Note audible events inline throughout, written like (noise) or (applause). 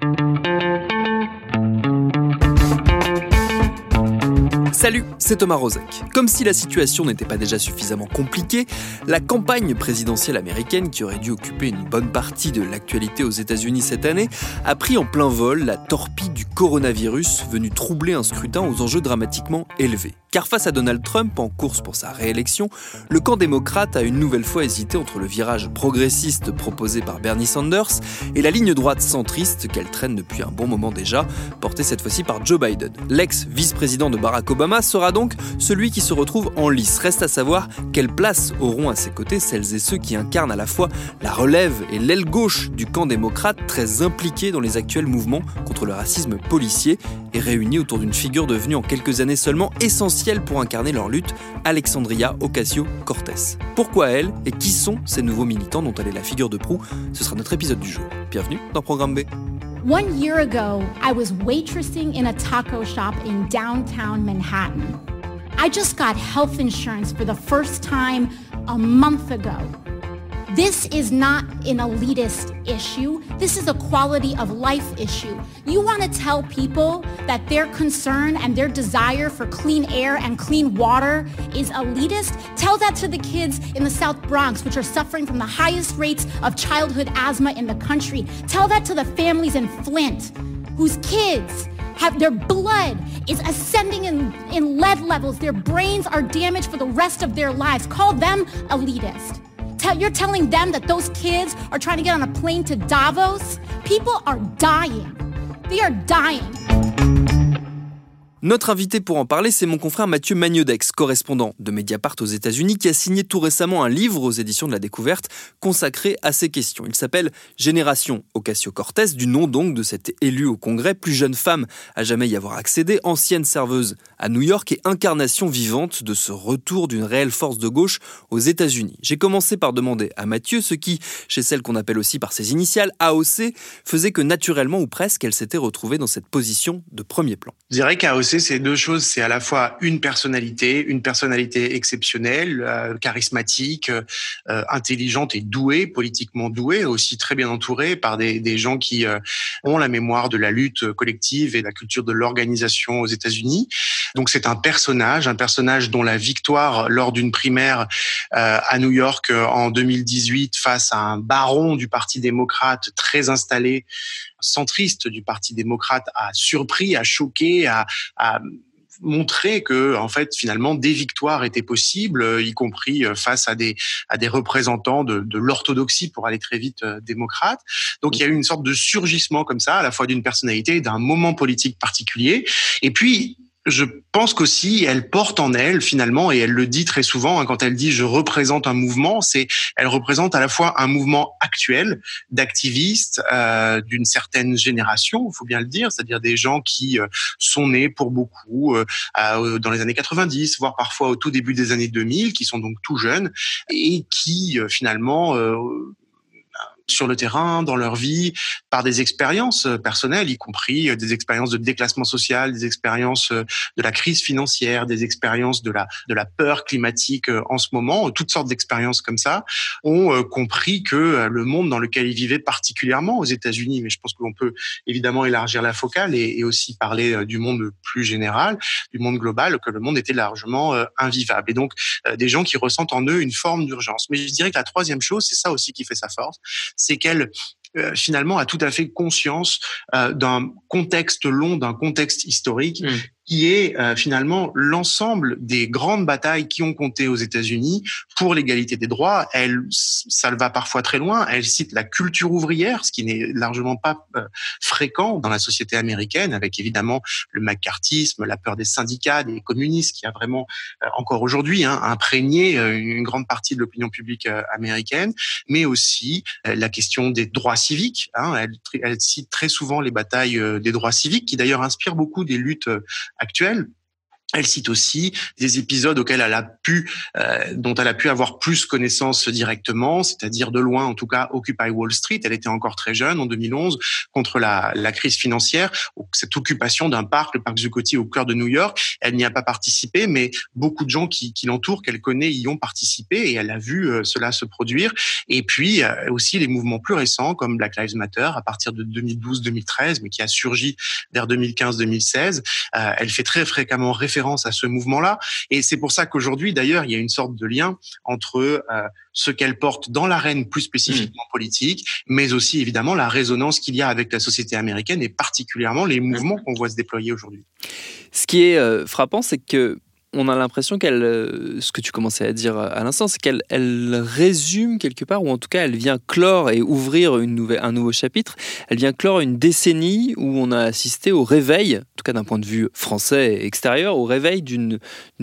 Música Salut, c'est Thomas Rozek. Comme si la situation n'était pas déjà suffisamment compliquée, la campagne présidentielle américaine, qui aurait dû occuper une bonne partie de l'actualité aux États-Unis cette année, a pris en plein vol la torpille du coronavirus venu troubler un scrutin aux enjeux dramatiquement élevés. Car face à Donald Trump en course pour sa réélection, le camp démocrate a une nouvelle fois hésité entre le virage progressiste proposé par Bernie Sanders et la ligne droite centriste qu'elle traîne depuis un bon moment déjà, portée cette fois-ci par Joe Biden. L'ex-vice-président de Barack Obama sera donc celui qui se retrouve en lice. Reste à savoir quelle place auront à ses côtés celles et ceux qui incarnent à la fois la relève et l'aile gauche du camp démocrate très impliqué dans les actuels mouvements contre le racisme policier et réunis autour d'une figure devenue en quelques années seulement essentielle pour incarner leur lutte, Alexandria Ocasio-Cortez. Pourquoi elle et qui sont ces nouveaux militants dont elle est la figure de proue? Ce sera notre épisode du jour. Bienvenue dans Programme B. One year ago, I was waitressing in a taco shop in downtown Manhattan. I just got health insurance for the first time a month ago. This is not an elitist issue. This is a quality of life issue. You want to tell people that their concern and their desire for clean air and clean water is elitist? Tell that to the kids in the South Bronx, which are suffering from the highest rates of childhood asthma in the country. Tell that to the families in Flint, whose kids have their blood is ascending in, in lead levels. Their brains are damaged for the rest of their lives. Call them elitist. Tell, you're telling them that those kids are trying to get on a plane to Davos? People are dying. They are dying. Notre invité pour en parler, c'est mon confrère Mathieu Magnodex, correspondant de Mediapart aux États-Unis, qui a signé tout récemment un livre aux éditions de la Découverte consacré à ces questions. Il s'appelle Génération Ocasio-Cortez, du nom donc de cette élue au Congrès, plus jeune femme à jamais y avoir accédé, ancienne serveuse à New York et incarnation vivante de ce retour d'une réelle force de gauche aux États-Unis. J'ai commencé par demander à Mathieu ce qui, chez celle qu'on appelle aussi par ses initiales, AOC, faisait que naturellement ou presque elle s'était retrouvée dans cette position de premier plan. C'est deux choses. C'est à la fois une personnalité, une personnalité exceptionnelle, euh, charismatique, euh, intelligente et douée, politiquement douée, aussi très bien entourée par des, des gens qui euh, ont la mémoire de la lutte collective et la culture de l'organisation aux États-Unis. Donc c'est un personnage, un personnage dont la victoire lors d'une primaire à New York en 2018 face à un baron du Parti démocrate très installé, centriste du Parti démocrate, a surpris, a choqué, a, a montré que en fait finalement des victoires étaient possibles, y compris face à des à des représentants de, de l'orthodoxie pour aller très vite euh, démocrate. Donc il y a eu une sorte de surgissement comme ça, à la fois d'une personnalité, d'un moment politique particulier, et puis je pense qu'aussi elle porte en elle finalement et elle le dit très souvent hein, quand elle dit je représente un mouvement, c'est elle représente à la fois un mouvement actuel d'activistes euh, d'une certaine génération, il faut bien le dire, c'est-à-dire des gens qui euh, sont nés pour beaucoup euh, dans les années 90, voire parfois au tout début des années 2000, qui sont donc tout jeunes et qui euh, finalement sur le terrain, dans leur vie, par des expériences euh, personnelles, y compris euh, des expériences de déclassement social, des expériences euh, de la crise financière, des expériences de la de la peur climatique en ce moment, toutes sortes d'expériences comme ça, ont compris que le monde dans lequel ils vivaient, particulièrement aux États-Unis, mais je pense qu'on peut évidemment élargir la focale et, et, aussi parler du monde plus général, du monde global, que le monde était largement invivable. Et donc des gens qui ressentent en eux une forme d'urgence. Mais je dirais que la troisième chose, c'est ça aussi qui fait sa force, c'est qu'elle euh, finalement a tout à fait conscience euh, d'un contexte long, d'un contexte historique Mmh. Qui est euh, finalement l'ensemble des grandes batailles qui ont compté aux États-Unis pour l'égalité des droits. Elle, ça va parfois très loin. Elle cite la culture ouvrière, ce qui n'est largement pas euh, fréquent dans la société américaine, avec évidemment le macartisme, la peur des syndicats, des communistes, qui a vraiment euh, encore aujourd'hui hein, imprégné une grande partie de l'opinion publique américaine, mais aussi la question des droits civiques. Hein. Elle, elle cite très souvent les batailles des droits civiques, qui d'ailleurs inspirent beaucoup des luttes actuelle. Elle cite aussi des épisodes auxquels elle a pu, euh, dont elle a pu avoir plus connaissance directement, c'est-à-dire de loin, en tout cas, Occupy Wall Street. Elle était encore très jeune en 2011 contre la, la crise financière, cette occupation d'un parc, le parc Zuccotti au cœur de New York. Elle n'y a pas participé, mais beaucoup de gens qui, qui l'entourent, qu'elle connaît, y ont participé et elle a vu euh, cela se produire. Et puis euh, aussi les mouvements plus récents comme Black Lives Matter à partir de 2012-2013, mais qui a surgi vers 2015-2016. elle fait très fréquemment référence à ce mouvement-là. Et c'est pour ça qu'aujourd'hui, d'ailleurs, il y a une sorte de lien entre euh, ce qu'elle porte dans l'arène plus spécifiquement mmh. politique, mais aussi évidemment la résonance qu'il y a avec la société américaine et particulièrement les mouvements qu'on voit se déployer aujourd'hui. Ce qui est euh, frappant, c'est que on a l'impression qu'elle, euh, ce que tu commençais à dire à l'instant, c'est qu'elle elle résume quelque part, ou en tout cas elle vient clore et ouvrir une nouvelle, un nouveau chapitre, elle vient clore une décennie où on a assisté au réveil, en tout cas d'un point de vue français et extérieur, au réveil d'une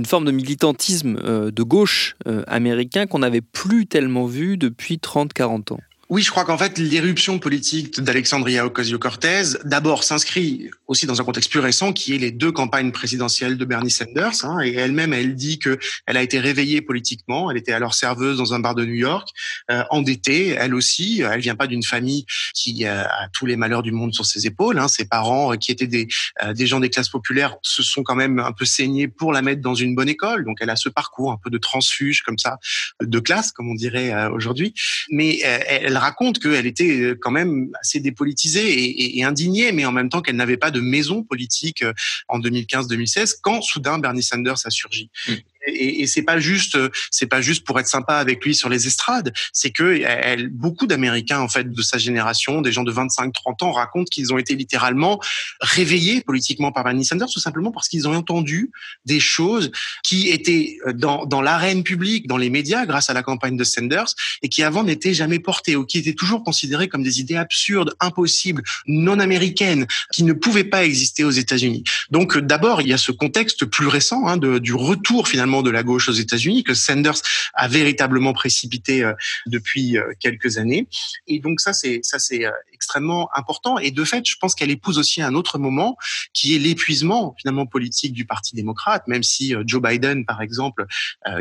forme de militantisme euh, de gauche euh, américain qu'on n'avait plus tellement vu depuis 30-40 ans. Oui, je crois qu'en fait, l'éruption politique d'Alexandria Ocasio-Cortez, d'abord, s'inscrit aussi dans un contexte plus récent, qui est les deux campagnes présidentielles de Bernie Sanders. Hein, et elle-même, elle dit que elle a été réveillée politiquement. Elle était alors serveuse dans un bar de New York, euh, endettée, elle aussi. Elle vient pas d'une famille qui a tous les malheurs du monde sur ses épaules. Hein. Ses parents, euh, qui étaient des, euh, des gens des classes populaires, se sont quand même un peu saignés pour la mettre dans une bonne école. Donc, elle a ce parcours un peu de transfuge comme ça, de classe, comme on dirait aujourd'hui. Mais elle elle raconte qu'elle était euh, quand même assez dépolitisée et, indignée, mais en même temps qu'elle n'avait pas de maison politique euh, en 2015-2016 quand soudain Bernie Sanders a surgi. Mm et, et c'est pas juste, c'est pas juste pour être sympa avec lui sur les estrades. C'est que elle, beaucoup d'Américains en fait de sa génération, des gens de 25-30 ans, racontent qu'ils ont été littéralement réveillés politiquement par Bernie Sanders, tout simplement parce qu'ils ont entendu des choses qui étaient dans, dans l'arène publique, dans les médias, grâce à la campagne de Sanders, et qui avant n'étaient jamais portées ou qui étaient toujours considérées comme des idées absurdes, impossibles, non américaines, qui ne pouvaient pas exister aux États-Unis. Donc d'abord, il y a ce contexte plus récent hein, de, du retour finalement de la gauche aux États-Unis que Sanders a véritablement précipité euh, depuis euh, quelques années. Et donc ça, c'est ça, c'est euh, extrêmement important. Et de fait, je pense qu'elle épouse aussi un autre moment qui est l'épuisement finalement politique du Parti démocrate. Même si Joe Biden, par exemple,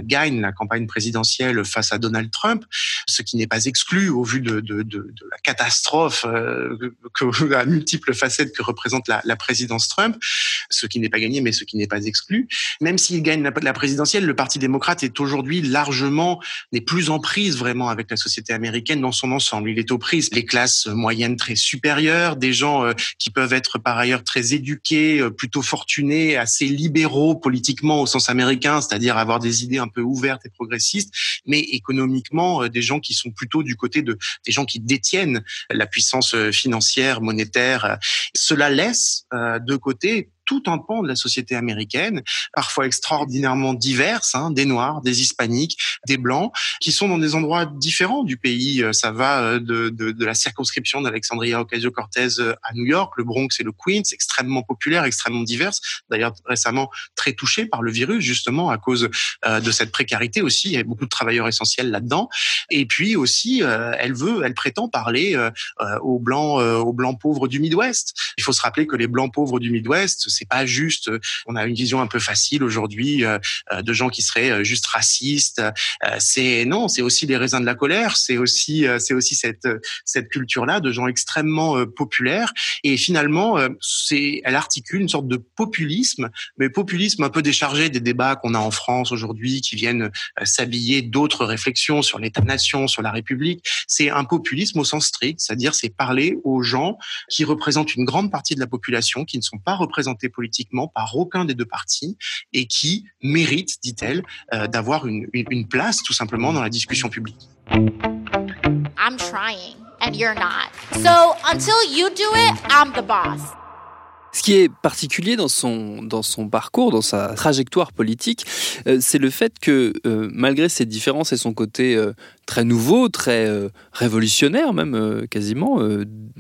gagne la campagne présidentielle face à Donald Trump, ce qui n'est pas exclu au vu de, la catastrophe que, à multiples facettes que représente la, présidence Trump, ce qui n'est pas gagné, mais ce qui n'est pas exclu. Même s'il gagne la, la présidence le Parti démocrate est aujourd'hui largement, n'est plus en prise vraiment avec la société américaine dans son ensemble. Il est aux prises les classes moyennes très supérieures, des gens euh, qui peuvent être par ailleurs très éduqués, euh, plutôt fortunés, assez libéraux politiquement au sens américain, c'est-à-dire avoir des idées un peu ouvertes et progressistes, mais économiquement euh, des gens qui sont plutôt du côté de des gens qui détiennent la puissance financière, monétaire. Cela laisse de côté tout un pan de la société américaine, parfois extraordinairement diverses, hein, des Noirs, des Hispaniques, des Blancs, qui sont dans des endroits différents du pays. Euh, ça va euh, de, de, de la circonscription d'Alexandria Ocasio-Cortez euh, à New York, le Bronx et le Queens, extrêmement populaire, extrêmement diverses. D'ailleurs, récemment très touché par le virus, justement, à cause de cette précarité aussi. Il y a beaucoup de travailleurs essentiels là-dedans. Et puis aussi, elle veut, elle prétend parler aux Blancs, aux Blancs pauvres du Midwest. Il faut se rappeler que les Blancs pauvres du Midwest, c'est pas juste. Euh, on a une vision un peu facile aujourd'hui euh, euh, de gens qui seraient juste racistes. c'est non, c'est aussi les raisins de la colère. C'est aussi c'est aussi cette cette culture là de gens extrêmement populaires. Et finalement, c'est elle articule une sorte de populisme, mais populisme un peu déchargé des débats qu'on a en France aujourd'hui, qui viennent s'habiller d'autres réflexions sur l'État-nation, sur la République. C'est un populisme au sens strict, c'est-à-dire c'est parler aux gens qui représentent une grande partie de la population, qui ne sont pas représentés politiquement par aucun des deux partis et qui mérite, dit-elle, euh, d'avoir une, une, place tout simplement dans la discussion publique. I'm trying and you're not. So until you do it, I'm the boss. Ce qui est particulier dans son, dans son parcours, dans sa trajectoire politique, euh, c'est le fait que euh, malgré ses différences et son côté euh, très nouveau, très révolutionnaire même quasiment,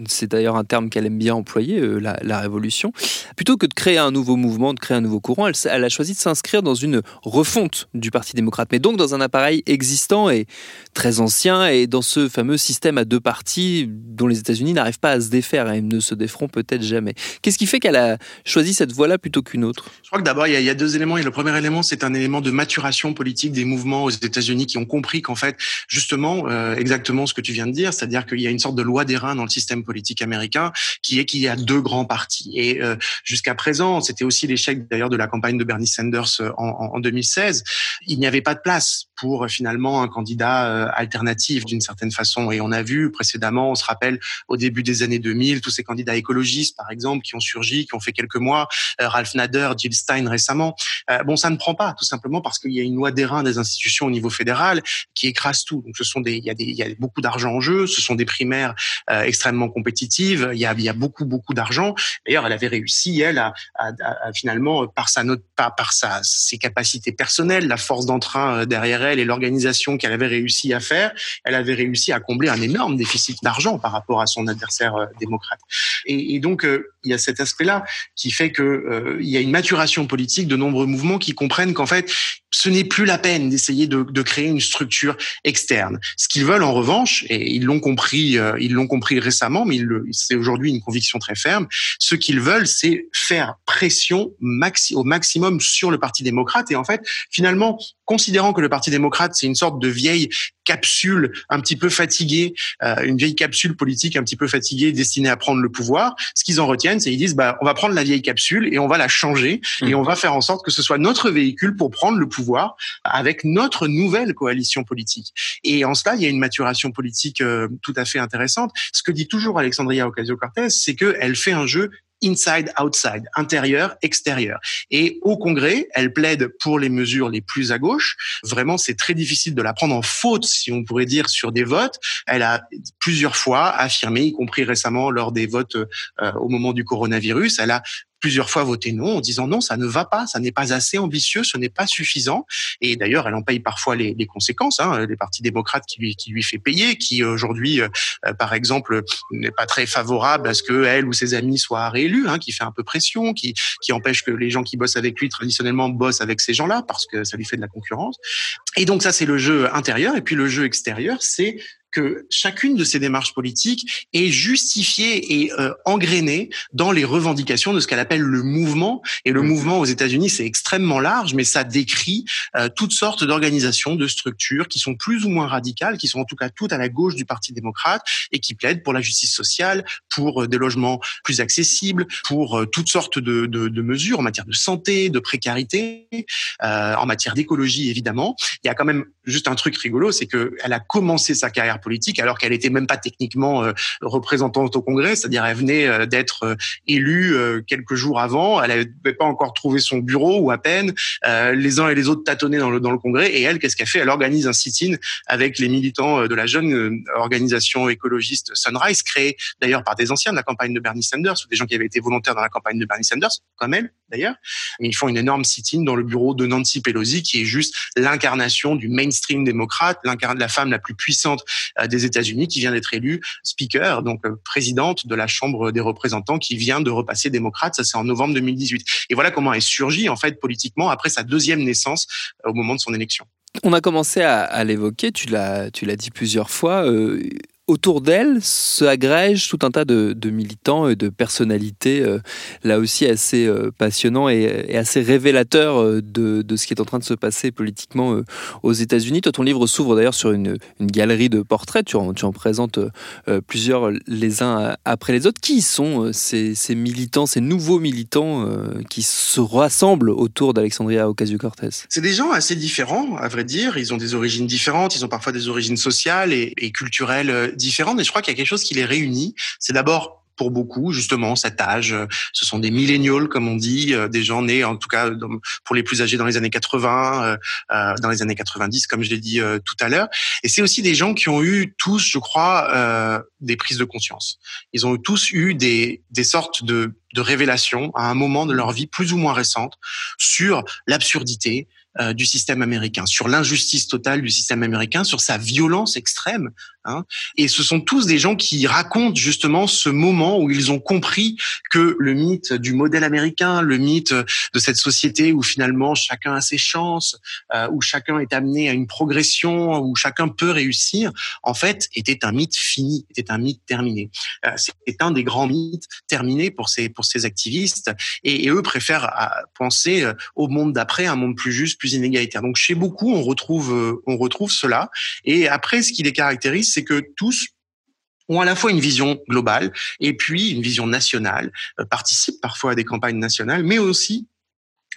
c'est d'ailleurs un terme qu'elle aime bien employer, la, révolution, plutôt que de créer un nouveau mouvement, de créer un nouveau courant, elle, a choisi de s'inscrire dans une refonte du Parti démocrate, mais donc dans un appareil existant et très ancien et dans ce fameux système à deux partis dont les États-Unis n'arrivent pas à se défaire et ne se déferont peut-être jamais. Qu'est-ce qui fait qu'elle a choisi cette voie-là plutôt qu'une autre? Je crois que d'abord, il, y, a deux éléments. Et le premier élément, c'est un élément de maturation politique des mouvements aux États-Unis qui ont compris qu'en fait, justement, euh, exactement ce que tu viens de dire, c'est-à-dire qu'il y a une sorte de loi des reins dans le système politique américain qui est qu'il y a deux grands partis. Et euh, jusqu'à présent, c'était aussi l'échec d'ailleurs de la campagne de Bernie Sanders euh, en, en 2016. Il n'y avait pas de place pour finalement un candidat alternatif d'une certaine façon. Et on a vu précédemment, on se rappelle au début des années 2000, tous ces candidats écologistes, par exemple, qui ont surgi, qui ont fait quelques mois, euh, Ralph Nader, Jill Stein récemment. Euh, bon, ça ne prend pas, tout simplement parce qu'il y a une loi d'airain des institutions au niveau fédéral qui écrase tout. Donc, ce sont des, il y a des, il y a beaucoup d'argent en jeu. Ce sont des primaires euh, extrêmement compétitives. Il y a, il y a beaucoup, beaucoup d'argent. D'ailleurs, elle avait réussi, elle, à, à, à, finalement, par sa note, pas par sa, ses capacités personnelles, la force d'entrain derrière elle et l'organisation qu'elle avait réussi à faire, elle avait réussi à combler un énorme déficit d'argent par rapport à son adversaire démocrate. Et, et donc, il y a cet aspect-là qui fait que euh, il y a une maturation politique de nombreux mouvements qui comprennent qu'en fait, ce n'est plus la peine d'essayer de, de, créer une structure externe. Ce qu'ils veulent en revanche, et ils l'ont compris, euh, ils l'ont compris récemment, mais c'est aujourd'hui une conviction très ferme. Ce qu'ils veulent, c'est faire pression maxi, au maximum sur le Parti démocrate. Et en fait, finalement, considérant que le Parti démocrate c'est une sorte de vieille capsule un petit peu fatiguée, euh, une vieille capsule politique un petit peu fatiguée destinée à prendre le pouvoir, ce qu'ils en retiennent, c'est ils disent bah on va prendre la vieille capsule et on va la changer et mmh. on va faire en sorte que ce soit notre véhicule pour prendre le pouvoir avec notre nouvelle coalition politique. Et en cela, il y a une maturation politique euh, tout à fait intéressante. Ce que dit toujours Alexandria Ocasio-Cortez, c'est qu'elle fait un jeu inside, outside, intérieur, extérieur. Et au Congrès, elle plaide pour les mesures les plus à gauche. Vraiment, c'est très difficile de la prendre en faute, si on pourrait dire, sur des votes. Elle a plusieurs fois affirmé, y compris récemment lors des votes euh, au moment du coronavirus, elle a plusieurs fois voté non en disant non, ça ne va pas, ça n'est pas assez ambitieux, ce n'est pas suffisant. Et d'ailleurs, elle en paye parfois les, les conséquences. Hein, les partis démocrates qui lui, qui lui fait payer, qui aujourd'hui, euh, par exemple, n'est pas très favorable à ce que elle ou ses amis soient réélus, hein, qui fait un peu pression, qui, qui empêche que les gens qui bossent avec lui traditionnellement bossent avec ces gens-là parce que ça lui fait de la concurrence. Et donc ça, c'est le jeu intérieur. Et puis le jeu extérieur, c'est que chacune de ces démarches politiques est justifiée et euh, engrainée dans les revendications de ce qu'elle appelle le mouvement. Et le mmh. mouvement aux États-Unis, c'est extrêmement large, mais ça décrit euh, toutes sortes d'organisations, de structures qui sont plus ou moins radicales, qui sont en tout cas toutes à la gauche du Parti démocrate et qui plaident pour la justice sociale, pour euh, des logements plus accessibles, pour euh, toutes sortes de, de, de, mesures en matière de santé, de précarité, euh, en matière d'écologie évidemment. Il y a quand même juste un truc rigolo, c'est que elle a commencé sa carrière politique alors qu'elle était même pas techniquement euh, représentante au Congrès, c'est-à-dire elle venait euh, d'être euh, élue quelques jours avant, elle n'avait pas encore trouvé son bureau ou à peine, les uns et les autres tâtonnaient dans le, dans le Congrès. Et elle, qu'est-ce qu'elle fait? Elle organise un sit-in avec les militants de la jeune organisation écologiste Sunrise, créée d'ailleurs par des anciens de la campagne de Bernie Sanders ou des gens qui avaient été volontaires dans la campagne de Bernie Sanders, comme elle d'ailleurs. Ils font une énorme sit-in dans le bureau de Nancy Pelosi, qui est juste l'incarnation du mainstream démocrate, l'incarnation de la femme la plus puissante des États-Unis qui vient d'être élue speaker, donc euh, présidente de la Chambre des représentants qui vient de repasser démocrate. Ça, c'est en novembre 2018. Et voilà comment elle surgit, en fait, politiquement après sa deuxième naissance euh, au moment de son élection. On a commencé à, l'évoquer, tu l'as, tu l'as dit plusieurs fois autour d'elle se agrègent tout un tas de, militants et de personnalités, euh, là aussi assez euh, passionnants et, assez révélateurs euh, de, ce qui est en train de se passer politiquement aux États-Unis. Toi, ton livre s'ouvre d'ailleurs sur une, galerie de portraits. Tu en, tu en présentes plusieurs les uns après les autres. Qui sont ces, ces militants, ces nouveaux militants qui se rassemblent autour d'Alexandria Ocasio-Cortez? C'est des gens assez différents, à vrai dire. Ils ont des origines différentes. Ils ont parfois des origines sociales et, et culturelles différentes, mais je crois qu'il y a quelque chose qui les réunit. C'est d'abord pour beaucoup, justement, cet âge. Ce sont des millénials, comme on dit, des gens nés, en tout cas, pour les plus âgés dans les années 80, dans les années 90, comme je l'ai dit tout à l'heure. Et c'est aussi des gens qui ont eu tous, je crois, des prises de conscience. Ils ont tous eu des, des sortes de, de révélations à un moment de leur vie plus ou moins récente sur l'absurdité, euh, du système américain, sur l'injustice totale du système américain, sur sa violence extrême. Hein. Et ce sont tous des gens qui racontent justement ce moment où ils ont compris que le mythe du modèle américain, le mythe de cette société où finalement chacun a ses chances, euh, où chacun est amené à une progression, où chacun peut réussir, en fait, était un mythe fini, était un mythe terminé. Euh, c'est un des grands mythes terminés pour ces pour ces activistes, et, eux préfèrent penser au monde d'après, un monde plus juste inégalitaire. Donc chez beaucoup, on retrouve, euh, on retrouve cela. Et après, ce qui les caractérise, c'est que tous ont à la fois une vision globale et puis une vision nationale, euh, participent parfois à des campagnes nationales, mais aussi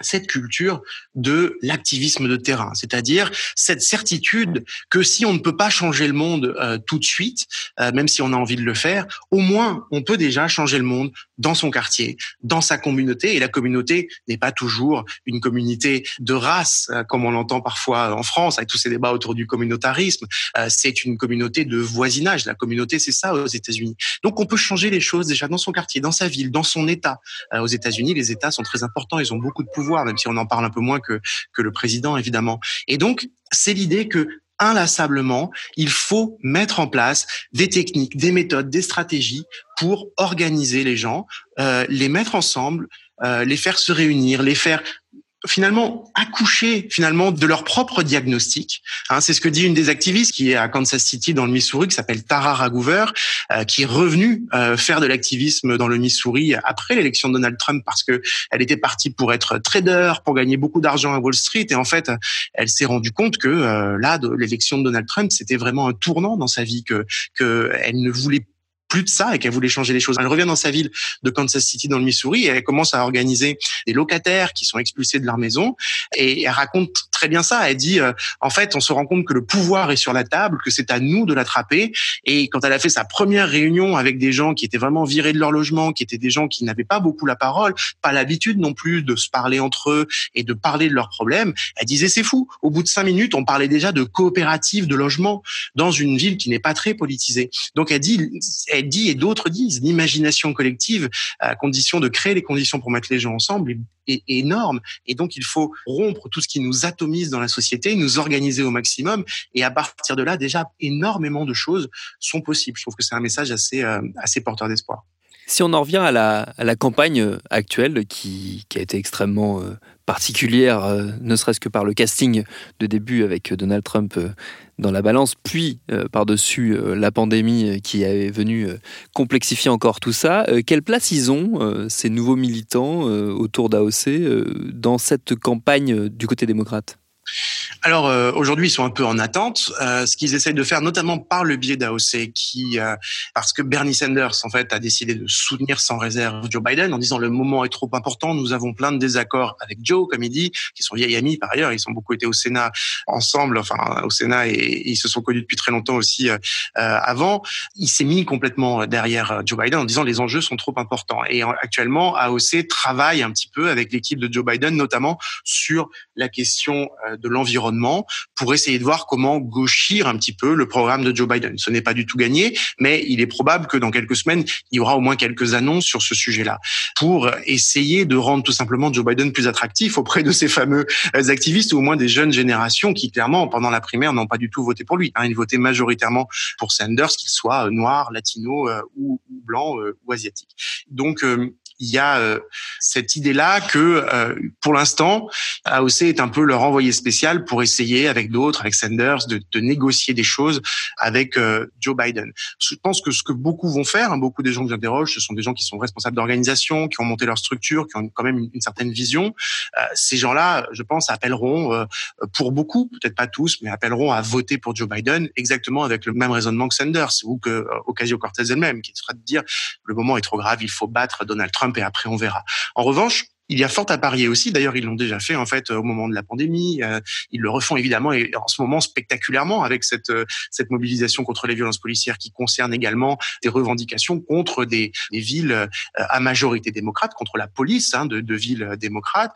cette culture de l'activisme de terrain, c'est-à-dire cette certitude que si on ne peut pas changer le monde euh, tout de suite, euh, même si on a envie de le faire, au moins on peut déjà changer le monde dans son quartier, dans sa communauté. Et la communauté n'est pas toujours une communauté de race, euh, comme on l'entend parfois en France, avec tous ces débats autour du communautarisme. c'est une communauté de voisinage. La communauté, c'est ça aux États-Unis. Donc on peut changer les choses déjà dans son quartier, dans sa ville, dans son État. aux États-Unis, les États sont très importants, ils ont beaucoup de pouvoir même si on en parle un peu moins que, que le président, évidemment. Et donc, c'est l'idée que inlassablement, il faut mettre en place des techniques, des méthodes, des stratégies pour organiser les gens, euh, les mettre ensemble, euh, les faire se réunir, les faire finalement accoucher finalement de leur propre diagnostic. Hein, c'est ce que dit une des activistes qui est à Kansas City dans le Missouri, qui s'appelle Tara Ragoover, euh, qui est revenue euh, faire de l'activisme dans le Missouri après l'élection de Donald Trump parce que elle était partie pour être trader, pour gagner beaucoup d'argent à Wall Street, et en fait, elle s'est rendue compte que euh, là, l'élection de Donald Trump, c'était vraiment un tournant dans sa vie, que que elle ne voulait plus de ça et qu'elle voulait changer les choses. Elle revient dans sa ville de Kansas City dans le Missouri et elle commence à organiser des locataires qui sont expulsés de leur maison et elle raconte très bien ça. Elle dit euh, en fait, on se rend compte que le pouvoir est sur la table, que c'est à nous de l'attraper et quand elle a fait sa première réunion avec des gens qui étaient vraiment virés de leur logement, qui étaient des gens qui n'avaient pas beaucoup la parole, pas l'habitude non plus de se parler entre eux et de parler de leurs problèmes, elle disait c'est fou. Au bout de cinq minutes, on parlait déjà de coopérative de logement dans une ville qui n'est pas très politisée. Donc elle dit dit et d'autres disent, l'imagination collective, à condition de créer les conditions pour mettre les gens ensemble, est, énorme. Et donc, il faut rompre tout ce qui nous atomise dans la société, nous organiser au maximum. Et à partir de là, déjà, énormément de choses sont possibles. Je trouve que c'est un message assez, euh, assez porteur d'espoir. Si on en revient à la, à la campagne euh, actuelle, qui, qui, a été extrêmement euh, particulière, ne serait-ce que par le casting de début avec Donald Trump dans la balance, puis euh, par-dessus euh, la pandémie euh, qui est venue complexifier encore tout ça. quelle place ils ont, ces nouveaux militants autour d'AOC, dans cette campagne du côté démocrate? Alors euh, aujourd'hui, ils sont un peu en attente. Euh, ce qu'ils essayent de faire, notamment par le biais d'AOC, qui euh, parce que Bernie Sanders en fait a décidé de soutenir sans réserve Joe Biden en disant le moment est trop important, nous avons plein de désaccords avec Joe, comme il dit, qui sont vieilles amis par ailleurs, ils ont beaucoup été au Sénat ensemble, enfin au Sénat et, ils se sont connus depuis très longtemps aussi avant. Il s'est mis complètement derrière Joe Biden en disant les enjeux sont trop importants. Et actuellement, AOC travaille un petit peu avec l'équipe de Joe Biden, notamment sur la question de l'environnement pour essayer de voir comment gauchir un petit peu le programme de Joe Biden. Ce n'est pas du tout gagné, mais il est probable que dans quelques semaines, il y aura au moins quelques annonces sur ce sujet-là pour essayer de rendre tout simplement Joe Biden plus attractif auprès de ces fameux activistes ou au moins des jeunes générations qui clairement pendant la primaire n'ont pas du tout voté pour lui. Hein. Ils votaient majoritairement pour Sanders, qu'il soit noir, latino euh, ou, blanc euh, ou asiatique. Donc euh, il y a euh, cette idée-là que, euh, pour l'instant, AOC est un peu leur envoyé spécial pour essayer, avec d'autres, avec Sanders, de, de négocier des choses avec euh, Joe Biden. Je pense que ce que beaucoup vont faire, hein, beaucoup des gens que j'interroge, ce sont des gens qui sont responsables d'organisation, qui ont monté leur structure, qui ont quand même une, certaine vision. ces gens-là, je pense, appelleront, pour beaucoup, peut-être pas tous, mais appelleront à voter pour Joe Biden exactement avec le même raisonnement que Sanders ou que Ocasio-Cortez elle-même, qui sera de dire le moment est trop grave, il faut battre Donald Trump et après on verra. En revanche, il y a fort à parier aussi. D'ailleurs, ils l'ont déjà fait en fait au moment de la pandémie. Euh, ils le refont évidemment et en ce moment spectaculairement avec cette euh, cette mobilisation contre les violences policières qui concerne également des revendications contre des, des villes euh, à majorité démocrate, contre la police hein, de, de, villes démocrates.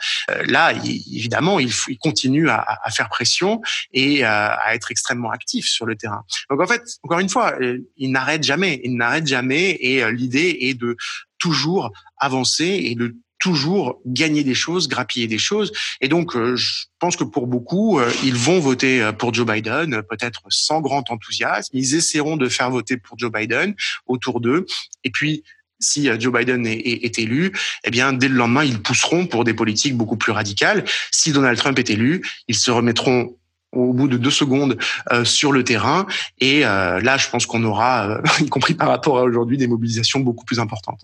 là, évidemment, il, il continue à, à, faire pression et à être extrêmement actif sur le terrain. Donc en fait, encore une fois, il n'arrête jamais. Il n'arrête jamais et l'idée est de toujours avancer et de toujours gagner des choses, grappiller des choses. Et donc, euh, je pense que pour beaucoup, euh, ils vont voter euh, pour Joe Biden, peut-être sans grand enthousiasme. Ils essaieront de faire voter pour Joe Biden autour d'eux. Et puis, si Joe Biden est, est, élu, eh bien, dès le lendemain, ils pousseront pour des politiques beaucoup plus radicales. Si Donald Trump est élu, ils se remettront au bout de deux secondes sur le terrain. Et là, je pense qu'on aura, (laughs) y compris par rapport à aujourd'hui, des mobilisations beaucoup plus importantes.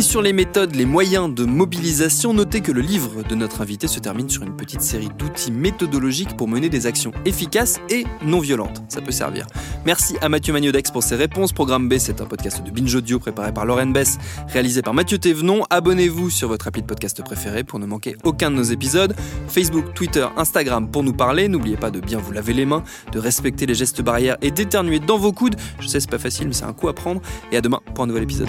Et sur les méthodes, les moyens de mobilisation, notez que le livre de notre invité se termine sur une petite série d'outils méthodologiques pour mener des actions efficaces et non violentes. Ça peut servir. Merci à Mathieu Magnodex pour ses réponses. Programme B, c'est un podcast de Binge Audio préparé par Lauren Bess, réalisé par Mathieu Thévenon. Abonnez-vous sur votre appli de podcast préféré pour ne manquer aucun de nos épisodes. Facebook, Twitter, Instagram pour nous parler. N'oubliez pas de bien vous laver les mains, de respecter les gestes barrières et d'éternuer dans vos coudes. Je sais, c'est pas facile, mais c'est un coup à prendre. Et à demain pour un nouvel épisode.